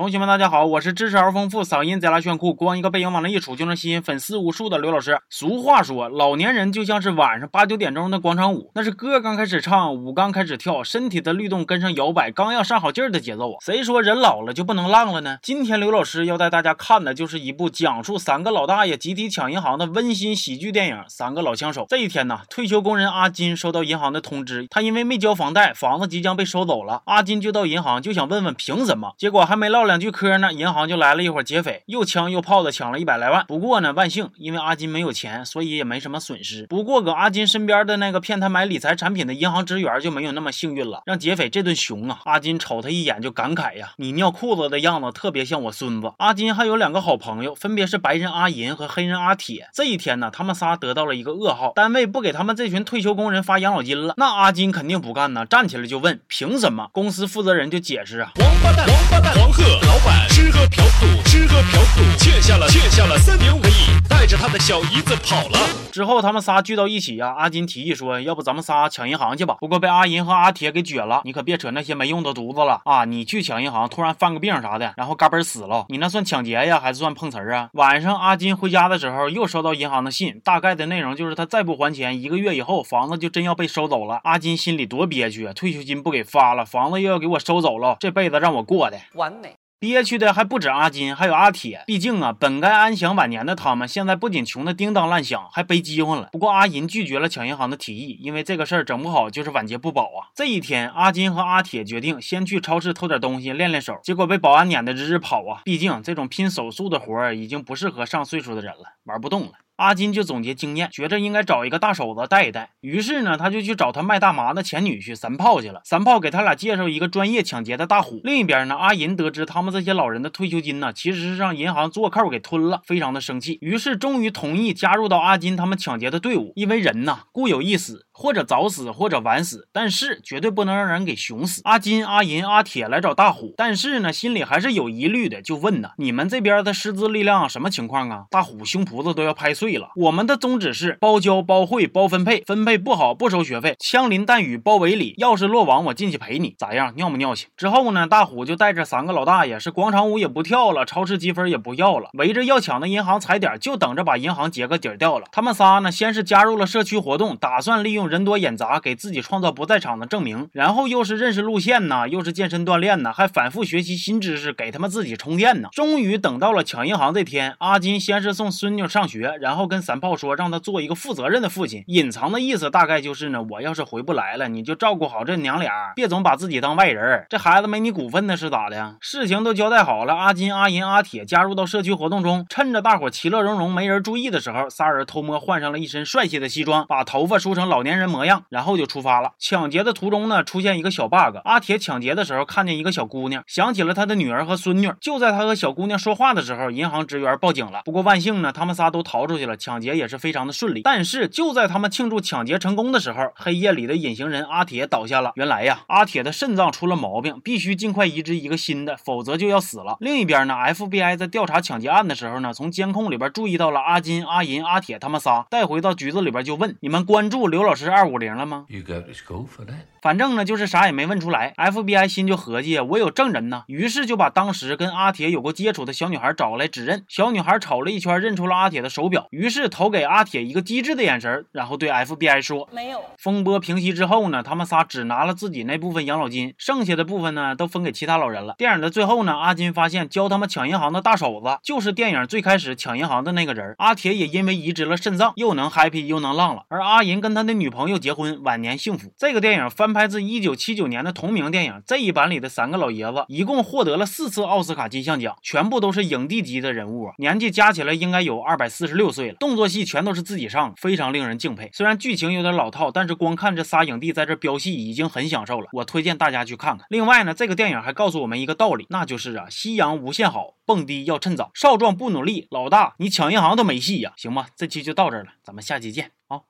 同学们，大家好，我是知识而丰富、嗓音贼拉炫酷、光一个背影往那一杵就能吸引粉丝无数的刘老师。俗话说，老年人就像是晚上八九点钟的广场舞，那是歌刚开始唱，舞刚开始跳，身体的律动跟上摇摆，刚要上好劲儿的节奏啊。谁说人老了就不能浪了呢？今天刘老师要带大家看的就是一部讲述三个老大爷集体抢银行的温馨喜剧电影《三个老枪手》。这一天呢，退休工人阿金收到银行的通知，他因为没交房贷，房子即将被收走了。阿金就到银行就想问问凭什么，结果还没唠两句嗑呢，银行就来了一伙劫匪，又枪又炮的抢了一百来万。不过呢，万幸，因为阿金没有钱，所以也没什么损失。不过搁阿金身边的那个骗他买理财产品的银行职员就没有那么幸运了，让劫匪这顿熊啊！阿金瞅他一眼就感慨呀：“你尿裤子的样子特别像我孙子。”阿金还有两个好朋友，分别是白人阿银和黑人阿铁。这一天呢，他们仨得到了一个噩耗，单位不给他们这群退休工人发养老金了。那阿金肯定不干呢，站起来就问：“凭什么？”公司负责人就解释啊：“王八蛋，王八蛋，黄鹤老板吃喝嫖赌，吃喝嫖赌，欠下了欠下了三点五个亿，带着他的小姨子跑了。之后他们仨聚到一起呀，阿金提议说：“要不咱们仨抢银行去吧？”不过被阿银和阿铁给撅了：“你可别扯那些没用的犊子了啊！你去抢银行，突然犯个病啥的，然后嘎嘣死了，你那算抢劫呀，还是算碰瓷儿啊？”晚上阿金回家的时候，又收到银行的信，大概的内容就是他再不还钱，一个月以后房子就真要被收走了。阿金心里多憋屈啊！退休金不给发了，房子又要给我收走了，这辈子让我过的完美。憋屈的还不止阿金，还有阿铁。毕竟啊，本该安享晚年的他们，现在不仅穷的叮当乱响，还背饥荒了。不过阿银拒绝了抢银行的提议，因为这个事儿整不好就是晚节不保啊。这一天，阿金和阿铁决定先去超市偷点东西练练手，结果被保安撵得直直跑啊。毕竟这种拼手速的活儿已经不适合上岁数的人了，玩不动了。阿金就总结经验，觉着应该找一个大手子带一带。于是呢，他就去找他卖大麻的前女婿三炮去了。三炮给他俩介绍一个专业抢劫的大虎。另一边呢，阿银得知他们这些老人的退休金呢，其实是让银行做扣给吞了，非常的生气。于是终于同意加入到阿金他们抢劫的队伍。因为人呐，固有一死，或者早死，或者晚死，但是绝对不能让人给熊死。阿金、阿银、阿铁来找大虎，但是呢，心里还是有疑虑的，就问呢：你们这边的师资力量什么情况啊？大虎胸脯子都要拍碎了。我们的宗旨是包教、包会、包分配，分配不好不收学费，枪林弹雨包围里，要是落网我进去陪你，咋样？尿不尿性？之后呢，大虎就带着三个老大爷，是广场舞也不跳了，超市积分也不要了，围着要抢的银行踩点，就等着把银行劫个底掉了。他们仨呢，先是加入了社区活动，打算利用人多眼杂给自己创造不在场的证明，然后又是认识路线呢，又是健身锻炼呢，还反复学习新知识，给他们自己充电呢。终于等到了抢银行这天，阿金先是送孙女上学，然后跟三炮说。让他做一个负责任的父亲，隐藏的意思大概就是呢，我要是回不来了，你就照顾好这娘俩，别总把自己当外人。这孩子没你股份呢是咋的？事情都交代好了，阿金、阿银、阿铁加入到社区活动中，趁着大伙其乐融融、没人注意的时候，仨人偷摸换上了一身帅气的西装，把头发梳成老年人模样，然后就出发了。抢劫的途中呢，出现一个小 bug，阿铁抢劫的时候看见一个小姑娘，想起了他的女儿和孙女。就在他和小姑娘说话的时候，银行职员报警了。不过万幸呢，他们仨都逃出去了，抢劫也是非常的顺利。但是就在他们庆祝抢劫成功的时候，黑夜里的隐形人阿铁倒下了。原来呀，阿铁的肾脏出了毛病，必须尽快移植一个新的，否则就要死了。另一边呢，FBI 在调查抢劫案的时候呢，从监控里边注意到了阿金、阿银、阿铁他们仨。带回到局子里边就问：“你们关注刘老师二五零了吗？” You got to go for that. 反正呢，就是啥也没问出来。FBI 心就合计，我有证人呢，于是就把当时跟阿铁有过接触的小女孩找过来指认。小女孩瞅了一圈，认出了阿铁的手表，于是投给阿铁一个机智的眼神，然后对 FBI 说：“没有。”风波平息之后呢，他们仨只拿了自己那部分养老金，剩下的部分呢，都分给其他老人了。电影的最后呢，阿金发现教他们抢银行的大手子就是电影最开始抢银行的那个人。阿铁也因为移植了肾脏，又能 happy 又能浪了。而阿银跟他的女朋友结婚，晚年幸福。这个电影翻拍自一九七九年的同名电影，这一版里的三个老爷子一共获得了四次奥斯卡金像奖，全部都是影帝级的人物，年纪加起来应该有二百四十六岁了。动作戏全都是自己上，非常令人敬佩。虽然剧情有点老套，但是光看这仨影帝在这飙戏已经很享受了。我推荐大家去看看。另外呢，这个电影还告诉我们一个道理，那就是啊，夕阳无限好，蹦迪要趁早。少壮不努力，老大你抢银行都没戏呀。行吧，这期就到这了，咱们下期见啊。